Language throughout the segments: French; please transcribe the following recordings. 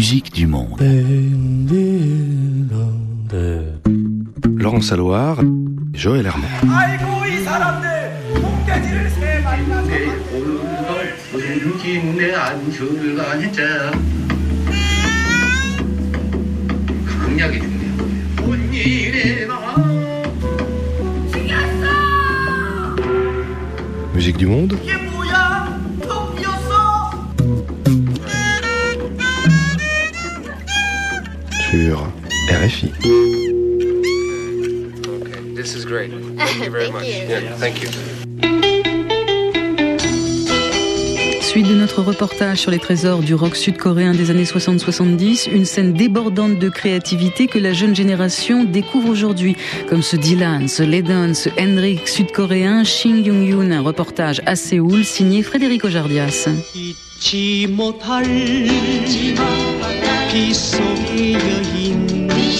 musique du monde. Laurence Alloire, Joël Herman. Musique du monde sur RFI. This is great. Thank you very much. Yeah, thank you. Suite de notre reportage sur les trésors du rock sud-coréen des années 60-70, une scène débordante de créativité que la jeune génération découvre aujourd'hui, comme ce Dylan, ce Ledon, ce Hendrik sud-coréen, Shin Young-yoon, un reportage à Séoul signé Frédéric Ojardias. 잊지 못할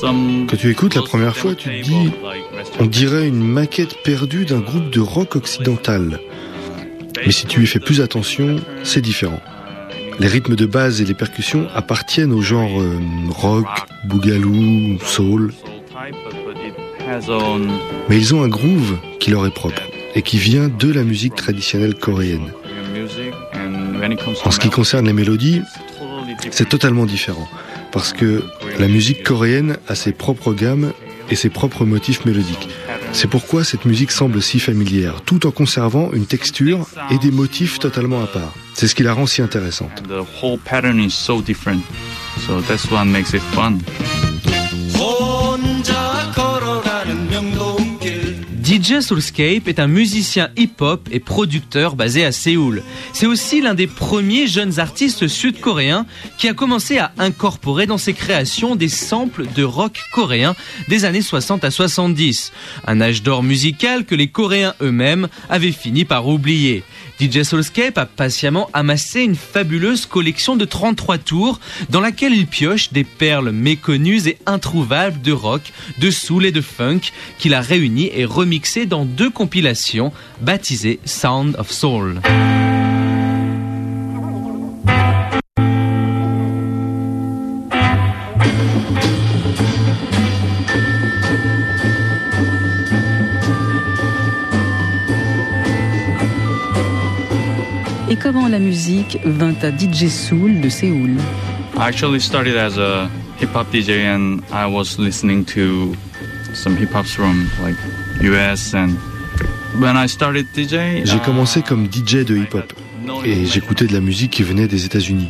Quand tu écoutes la première fois, tu te dis, on dirait une maquette perdue d'un groupe de rock occidental. Mais si tu y fais plus attention, c'est différent. Les rythmes de base et les percussions appartiennent au genre euh, rock, boogaloo, soul, mais ils ont un groove qui leur est propre et qui vient de la musique traditionnelle coréenne. En ce qui concerne les mélodies, c'est totalement différent parce que la musique coréenne a ses propres gammes et ses propres motifs mélodiques. C'est pourquoi cette musique semble si familière, tout en conservant une texture et des motifs totalement à part. C'est ce qui la rend si intéressante. DJ Soulscape est un musicien hip-hop et producteur basé à Séoul. C'est aussi l'un des premiers jeunes artistes sud-coréens qui a commencé à incorporer dans ses créations des samples de rock coréen des années 60 à 70. Un âge d'or musical que les Coréens eux-mêmes avaient fini par oublier. DJ Soulscape a patiemment amassé une fabuleuse collection de 33 tours dans laquelle il pioche des perles méconnues et introuvables de rock, de soul et de funk qu'il a réunies et remixées dans deux compilations baptisées Sound of Soul. La musique vint à DJ Soul de Séoul I actually started as a hip hop DJ and I was listening to some hip hops from like US and when I started DJ J'ai uh, commencé comme DJ de hip-hop et j'écoutais de la musique qui venait des États-Unis.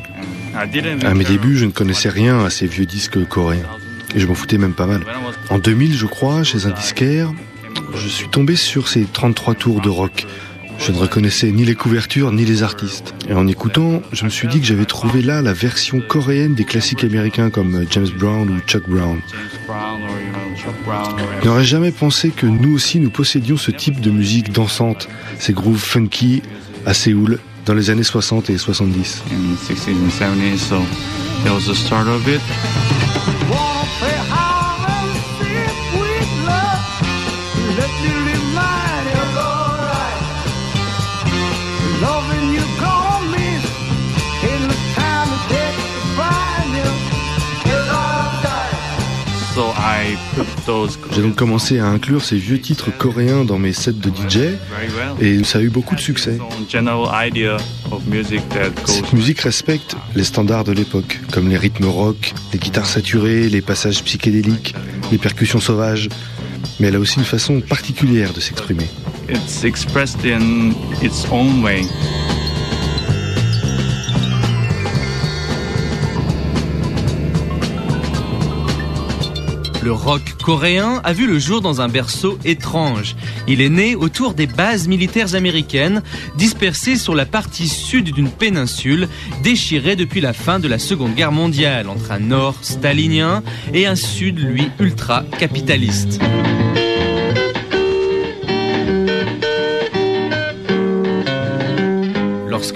I didn't À mes débuts, je ne connaissais rien à ces vieux disques coréens et je m'en foutais même pas mal. En 2000, je crois, chez un disquaire, je suis tombé sur ces 33 tours de rock. Je ne reconnaissais ni les couvertures ni les artistes. Et en écoutant, je me suis dit que j'avais trouvé là la version coréenne des classiques américains comme James Brown ou Chuck Brown. Je n'aurais jamais pensé que nous aussi nous possédions ce type de musique dansante, ces grooves funky à Séoul dans les années 60 et 70. J'ai donc commencé à inclure ces vieux titres coréens dans mes sets de DJ et ça a eu beaucoup de succès. Cette musique respecte les standards de l'époque, comme les rythmes rock, les guitares saturées, les passages psychédéliques, les percussions sauvages. Mais elle a aussi une façon particulière de s'exprimer. it's expressed in its own way Le rock coréen a vu le jour dans un berceau étrange. Il est né autour des bases militaires américaines, dispersées sur la partie sud d'une péninsule, déchirée depuis la fin de la Seconde Guerre mondiale, entre un nord stalinien et un sud, lui, ultra-capitaliste.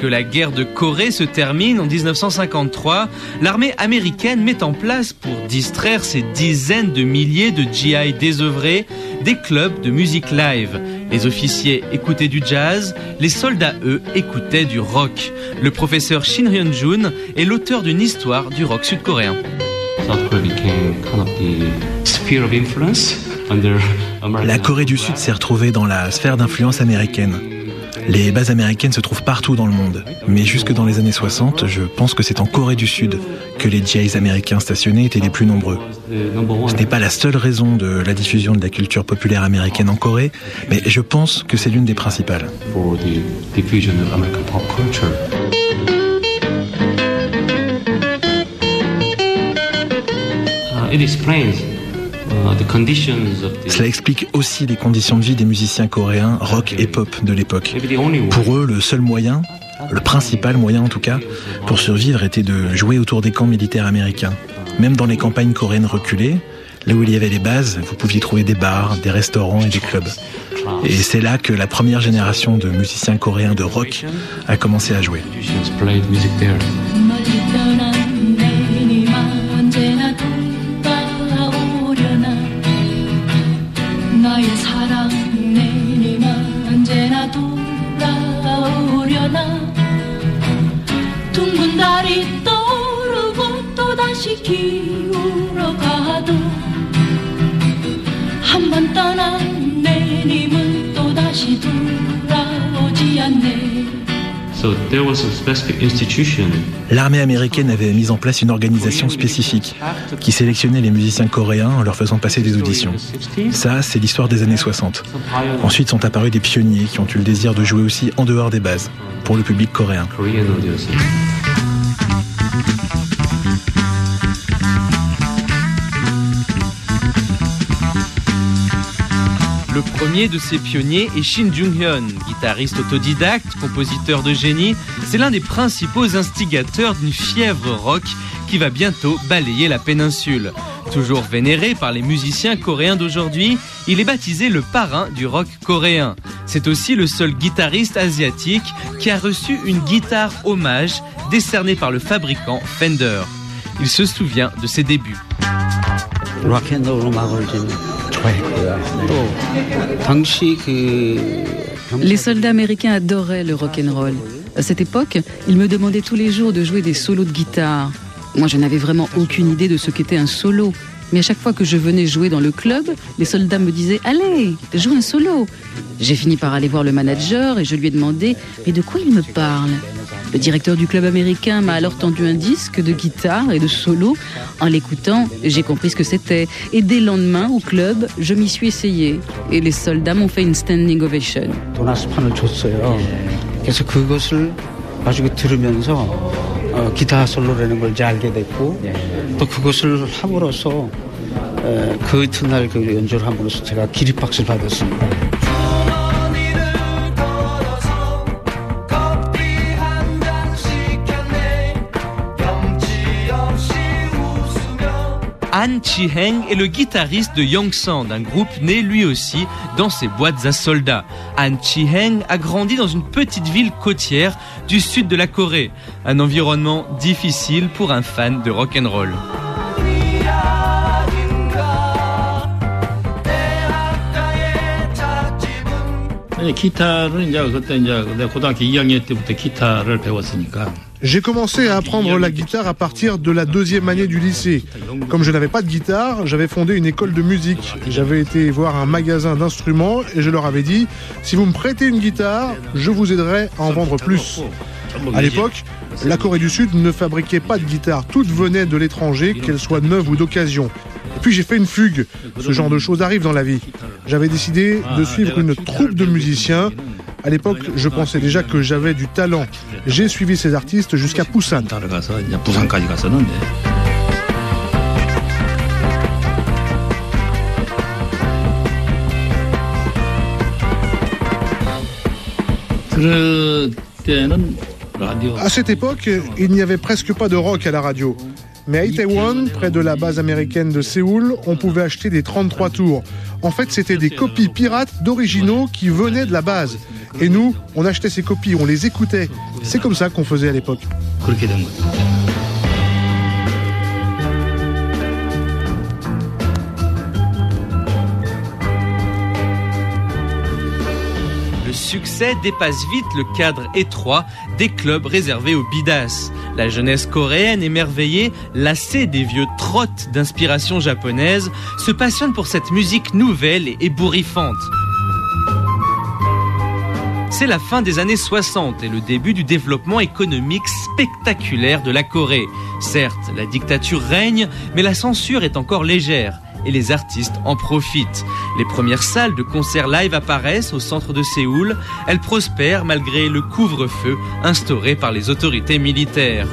La guerre de Corée se termine en 1953, l'armée américaine met en place, pour distraire ses dizaines de milliers de GI désœuvrés, des clubs de musique live. Les officiers écoutaient du jazz, les soldats, eux, écoutaient du rock. Le professeur Shin Hyun-jun est l'auteur d'une histoire du rock sud-coréen. La Corée du Sud s'est retrouvée dans la sphère d'influence américaine. Les bases américaines se trouvent partout dans le monde, mais jusque dans les années 60, je pense que c'est en Corée du Sud que les GIs américains stationnés étaient les plus nombreux. Ce n'est pas la seule raison de la diffusion de la culture populaire américaine en Corée, mais je pense que c'est l'une des principales. Cela explique aussi les conditions de vie des musiciens coréens rock et pop de l'époque. Pour eux, le seul moyen, le principal moyen en tout cas, pour survivre était de jouer autour des camps militaires américains. Même dans les campagnes coréennes reculées, là où il y avait les bases, vous pouviez trouver des bars, des restaurants et des clubs. Et c'est là que la première génération de musiciens coréens de rock a commencé à jouer. L'armée américaine avait mis en place une organisation spécifique qui sélectionnait les musiciens coréens en leur faisant passer des auditions. Ça, c'est l'histoire des années 60. Ensuite sont apparus des pionniers qui ont eu le désir de jouer aussi en dehors des bases, pour le public coréen. Le premier de ces pionniers est Shin Jung-hyun, guitariste autodidacte, compositeur de génie. C'est l'un des principaux instigateurs d'une fièvre rock qui va bientôt balayer la péninsule. Toujours vénéré par les musiciens coréens d'aujourd'hui, il est baptisé le parrain du rock coréen. C'est aussi le seul guitariste asiatique qui a reçu une guitare hommage décernée par le fabricant Fender. Il se souvient de ses débuts. Les soldats américains adoraient le rock'n'roll. À cette époque, ils me demandaient tous les jours de jouer des solos de guitare. Moi, je n'avais vraiment aucune idée de ce qu'était un solo. Mais à chaque fois que je venais jouer dans le club, les soldats me disaient Allez, joue un solo. J'ai fini par aller voir le manager et je lui ai demandé Mais de quoi il me parle? Le directeur du club américain m'a alors tendu un disque de guitare et de solo. En l'écoutant, j'ai compris ce que c'était. Et dès le lendemain, au club, je m'y suis essayé. Et les soldats m'ont fait une standing ovation. 그래서 그것을 가지고 들으면서 어, 기타 솔로라는 걸 이제 알게 됐고 또 그것을 함으로써 에, 그 이튿날 그 연주를 함으로써 제가 기립박수를 받았습니다. Han Chi-heng est le guitariste de Yongsan, un groupe né lui aussi dans ses boîtes à soldats. Han Chi-heng a grandi dans une petite ville côtière du sud de la Corée, un environnement difficile pour un fan de rock'n'roll. 기타를 이제 그때 이제 내 고등학교 2학년 때부터 기타를 배웠으니까 j'ai commencé à apprendre la guitare à partir de la deuxième année du lycée. Comme je n'avais pas de guitare, j'avais fondé une école de musique. J'avais été voir un magasin d'instruments et je leur avais dit, si vous me prêtez une guitare, je vous aiderai à en vendre plus. À l'époque, la Corée du Sud ne fabriquait pas de guitare. Toutes venaient de l'étranger, qu'elles soient neuves ou d'occasion. Et puis j'ai fait une fugue. Ce genre de choses arrive dans la vie. J'avais décidé de suivre une troupe de musiciens. À l'époque, je pensais déjà que j'avais du talent. J'ai suivi ces artistes jusqu'à Busan. À cette époque, il n'y avait presque pas de rock à la radio. Mais à Itaewon, près de la base américaine de Séoul, on pouvait acheter des 33 tours. En fait, c'était des copies pirates d'originaux qui venaient de la base. Et nous, on achetait ces copies, on les écoutait. C'est comme ça qu'on faisait à l'époque. Succès dépasse vite le cadre étroit des clubs réservés aux bidas. La jeunesse coréenne émerveillée, lassée des vieux trottes d'inspiration japonaise, se passionne pour cette musique nouvelle et ébouriffante. C'est la fin des années 60 et le début du développement économique spectaculaire de la Corée. Certes, la dictature règne, mais la censure est encore légère et les artistes en profitent. Les premières salles de concert live apparaissent au centre de Séoul. Elles prospèrent malgré le couvre-feu instauré par les autorités militaires.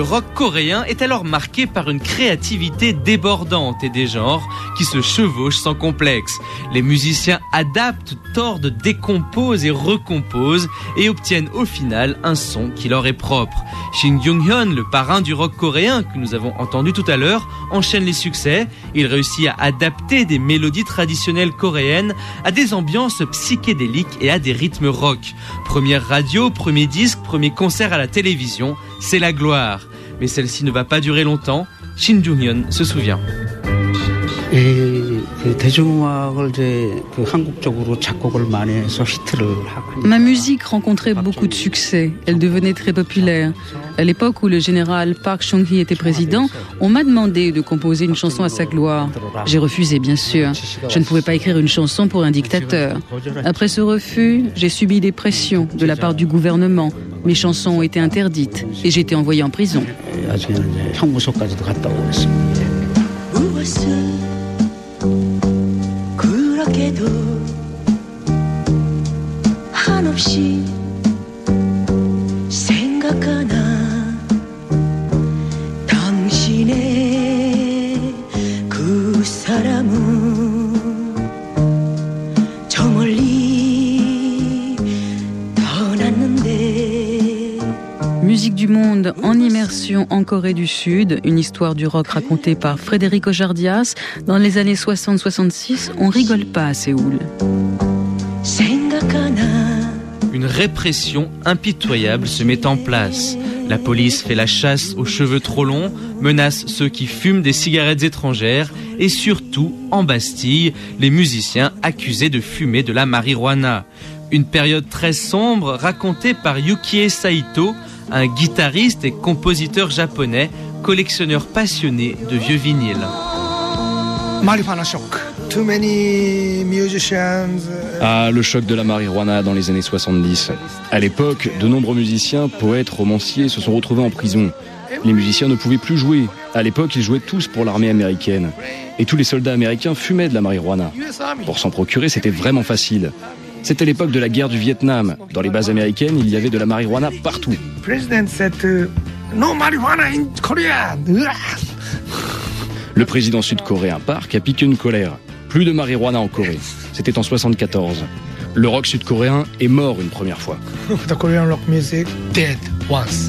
Le rock coréen est alors marqué par une créativité débordante et des genres qui se chevauchent sans complexe. Les musiciens adaptent, tordent, décomposent et recomposent et obtiennent au final un son qui leur est propre. Shin Jung-hyun, le parrain du rock coréen que nous avons entendu tout à l'heure, enchaîne les succès. Il réussit à adapter des mélodies traditionnelles coréennes à des ambiances psychédéliques et à des rythmes rock. Première radio, premier disque, premier concert à la télévision, c'est la gloire. Mais celle-ci ne va pas durer longtemps. Shin Jung-hyun se souvient. Ma musique rencontrait beaucoup de succès. Elle devenait très populaire. À l'époque où le général Park Chung-hee était président, on m'a demandé de composer une chanson à sa gloire. J'ai refusé, bien sûr. Je ne pouvais pas écrire une chanson pour un dictateur. Après ce refus, j'ai subi des pressions de la part du gouvernement. Mes chansons ont été interdites et j'ai été envoyé en prison. 그렇게도 한없이 생각하나 당신의 그 사람은 Monde en immersion en Corée du Sud, une histoire du rock racontée par Frédéric Ojardias. Dans les années 60-66, on rigole pas à Séoul. Une répression impitoyable se met en place. La police fait la chasse aux cheveux trop longs, menace ceux qui fument des cigarettes étrangères et surtout, en Bastille, les musiciens accusés de fumer de la marijuana. Une période très sombre racontée par Yukie Saito, un guitariste et compositeur japonais, collectionneur passionné de vieux vinyles. Ah, le choc de la marijuana dans les années 70. À l'époque, de nombreux musiciens, poètes, romanciers se sont retrouvés en prison. Les musiciens ne pouvaient plus jouer. À l'époque, ils jouaient tous pour l'armée américaine. Et tous les soldats américains fumaient de la marijuana. Pour s'en procurer, c'était vraiment facile. C'était l'époque de la guerre du Vietnam. Dans les bases américaines, il y avait de la marijuana partout. Le président sud-coréen Park a piqué une colère. Plus de marijuana en Corée. C'était en 74. Le rock sud-coréen est mort une première fois. The Korean rock music dead once.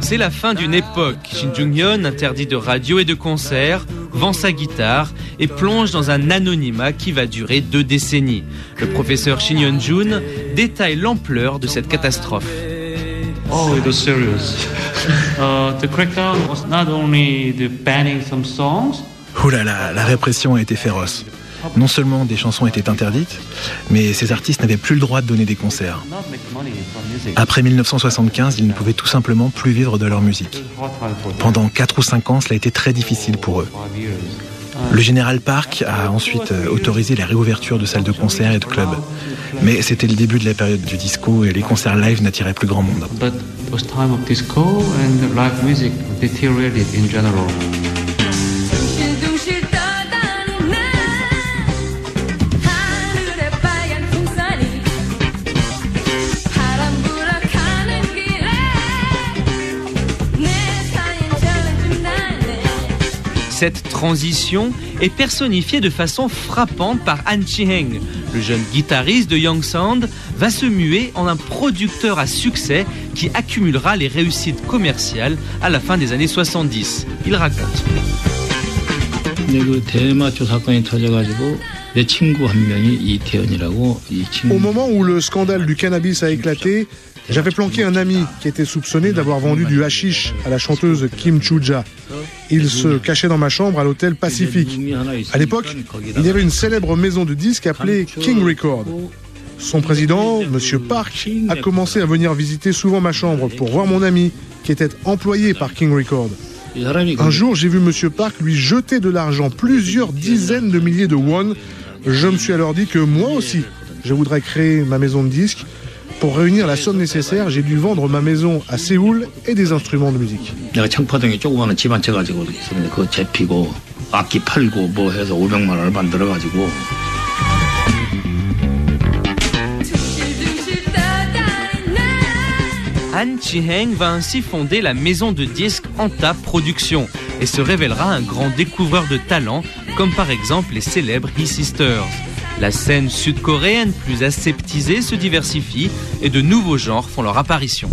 C'est la fin d'une époque. Shin Jung-hyun, interdit de radio et de concert, vend sa guitare et plonge dans un anonymat qui va durer deux décennies. Le professeur Shin Yeon-jun détaille l'ampleur de cette catastrophe. Oh, it was serious. Uh, the crackdown was not only the banning some songs. Ouh là là, la répression a été féroce. Non seulement des chansons étaient interdites, mais ces artistes n'avaient plus le droit de donner des concerts. Après 1975, ils ne pouvaient tout simplement plus vivre de leur musique. Pendant 4 ou 5 ans, cela a été très difficile pour eux. Le général Park a ensuite euh, autorisé la réouverture de salles de concert et de clubs. Mais c'était le début de la période du disco et les concerts live n'attiraient plus grand monde. Cette transition est personnifiée de façon frappante par Han Chi-heng. Le jeune guitariste de Young Sound va se muer en un producteur à succès qui accumulera les réussites commerciales à la fin des années 70. Il raconte. Au moment où le scandale du cannabis a éclaté, j'avais planqué un ami qui était soupçonné d'avoir vendu du hashish à la chanteuse Kim Chuja. Il se cachait dans ma chambre à l'hôtel Pacifique. À l'époque, il y avait une célèbre maison de disques appelée King Record. Son président, M. Park, a commencé à venir visiter souvent ma chambre pour voir mon ami, qui était employé par King Record. Un jour, j'ai vu M. Park lui jeter de l'argent, plusieurs dizaines de milliers de won. Je me suis alors dit que moi aussi, je voudrais créer ma maison de disques pour réunir la somme nécessaire, j'ai dû vendre ma maison à Séoul et des instruments de musique. Han Chiheng va ainsi fonder la maison de disques Anta Productions et se révélera un grand découvreur de talents, comme par exemple les célèbres He Sisters. La scène sud-coréenne plus aseptisée se diversifie et de nouveaux genres font leur apparition.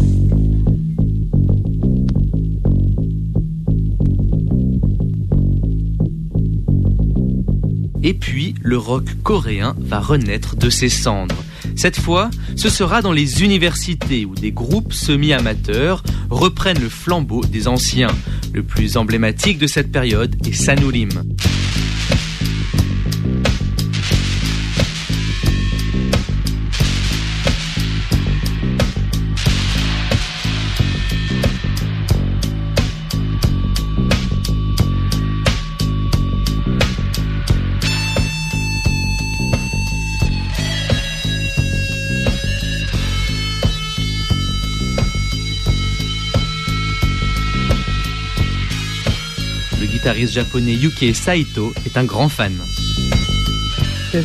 Et puis, le rock coréen va renaître de ses cendres. Cette fois, ce sera dans les universités où des groupes semi-amateurs reprennent le flambeau des anciens. Le plus emblématique de cette période est Sanurim. Guitariste japonais Yukie Saito est un grand fan. Uh.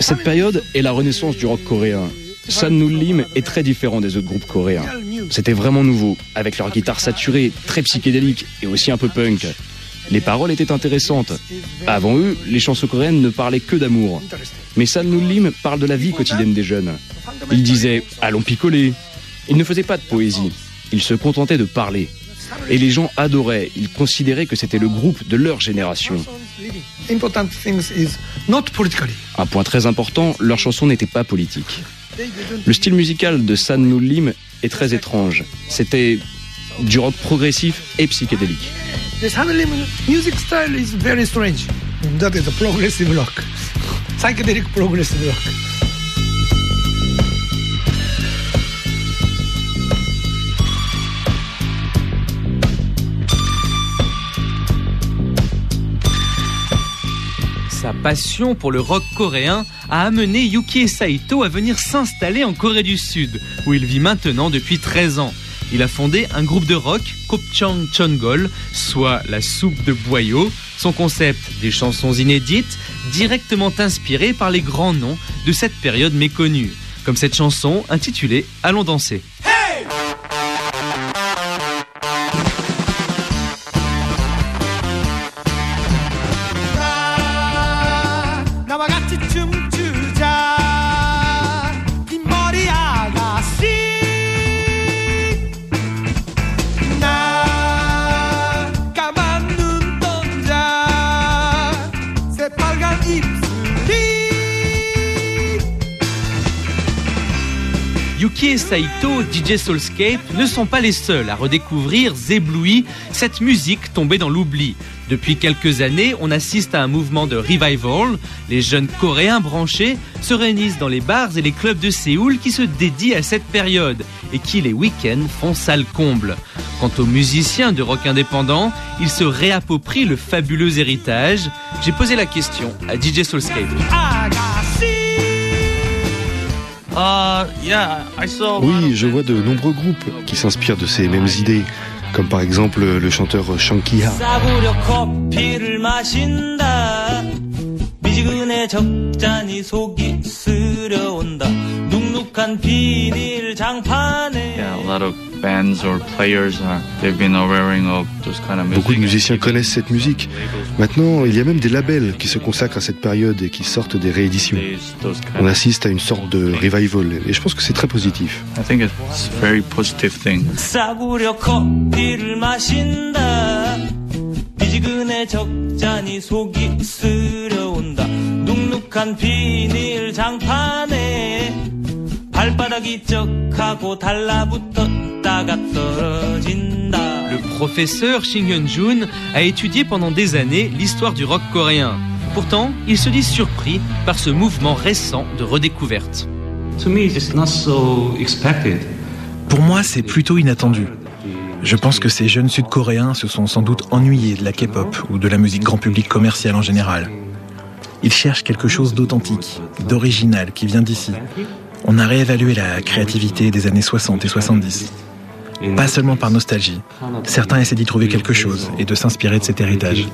Cette période est la renaissance du rock coréen. Sun Nul Lim est très différent des autres groupes coréens. C'était vraiment nouveau, avec leur guitare saturée, très psychédélique et aussi un peu punk. Les paroles étaient intéressantes. Avant eux, les chansons coréennes ne parlaient que d'amour. Mais Sun Nul Lim parle de la vie quotidienne des jeunes. Il disait « allons picoler ». Il ne faisait pas de poésie. Il se contentait de parler. Et les gens adoraient. Ils considéraient que c'était le groupe de leur génération. Un point très important, leurs chansons n'étaient pas politiques. Le style musical de San Lim est très étrange. C'était du rock progressif et psychédélique. Passion pour le rock coréen a amené Yukie Saito à venir s'installer en Corée du Sud, où il vit maintenant depuis 13 ans. Il a fondé un groupe de rock, Kopchang Chongol, soit la soupe de boyau. Son concept, des chansons inédites, directement inspirées par les grands noms de cette période méconnue. Comme cette chanson intitulée Allons danser. 나 Saito, DJ Soulscape, ne sont pas les seuls à redécouvrir, éblouis, cette musique tombée dans l'oubli. Depuis quelques années, on assiste à un mouvement de revival. Les jeunes coréens branchés se réunissent dans les bars et les clubs de Séoul qui se dédient à cette période et qui, les week-ends, font salle comble. Quant aux musiciens de rock indépendant, ils se réapproprient le fabuleux héritage. J'ai posé la question à DJ Soulscape. Oui, je vois de nombreux groupes qui s'inspirent de ces mêmes idées, comme par exemple le chanteur Shankiha. Beaucoup de musiciens connaissent cette musique. Maintenant, il y a même des labels qui se consacrent à cette période et qui sortent des rééditions. On assiste à une sorte de revival et je pense que c'est très positif. Le professeur Shin Hyun-jun a étudié pendant des années l'histoire du rock coréen. Pourtant, il se dit surpris par ce mouvement récent de redécouverte. Pour moi, c'est plutôt inattendu. Je pense que ces jeunes Sud-Coréens se sont sans doute ennuyés de la K-pop ou de la musique grand public commerciale en général. Ils cherchent quelque chose d'authentique, d'original, qui vient d'ici. On a réévalué la créativité des années 60 et 70. Pas seulement par nostalgie. Certains essaient d'y trouver quelque chose et de s'inspirer de cet héritage.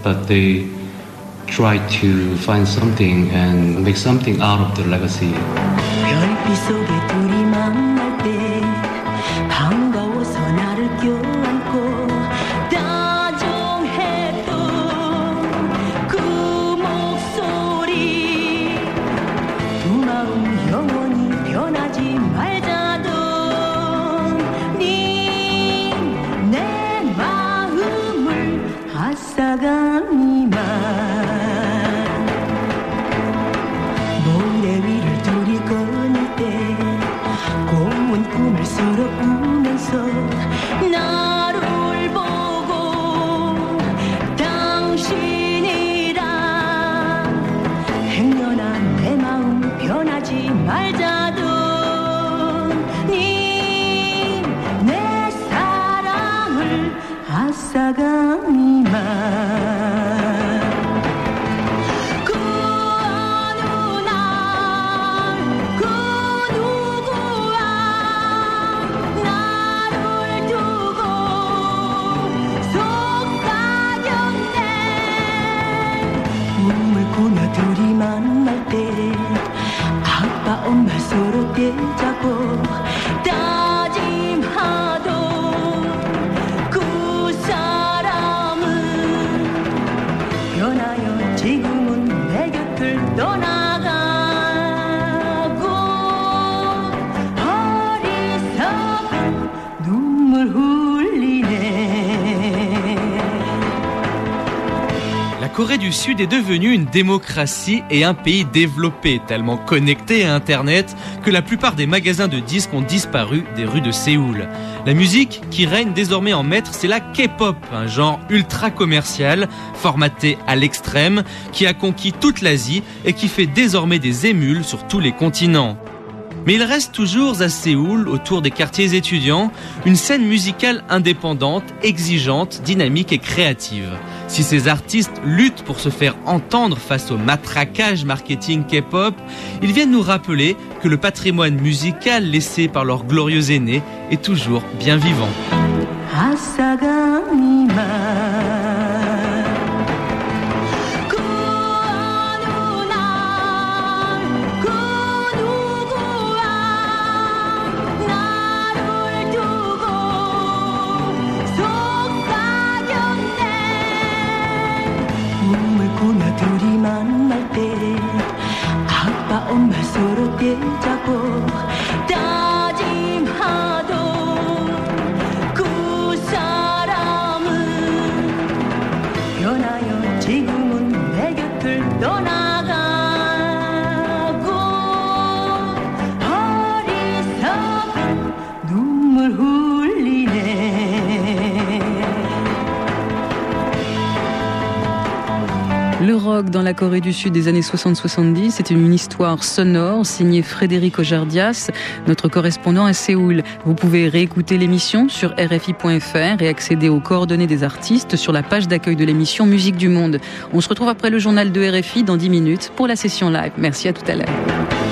夜 Corée du Sud est devenue une démocratie et un pays développé, tellement connecté à Internet que la plupart des magasins de disques ont disparu des rues de Séoul. La musique qui règne désormais en maître, c'est la K-pop, un genre ultra commercial, formaté à l'extrême, qui a conquis toute l'Asie et qui fait désormais des émules sur tous les continents. Mais il reste toujours à Séoul, autour des quartiers étudiants, une scène musicale indépendante, exigeante, dynamique et créative. Si ces artistes luttent pour se faire entendre face au matraquage marketing K-pop, ils viennent nous rappeler que le patrimoine musical laissé par leurs glorieux aînés est toujours bien vivant. 路跌加过，打击 dans la Corée du Sud des années 60-70. C'était une histoire sonore signée Frédéric Ojardias, notre correspondant à Séoul. Vous pouvez réécouter l'émission sur RFI.fr et accéder aux coordonnées des artistes sur la page d'accueil de l'émission Musique du Monde. On se retrouve après le journal de RFI dans 10 minutes pour la session live. Merci à tout à l'heure.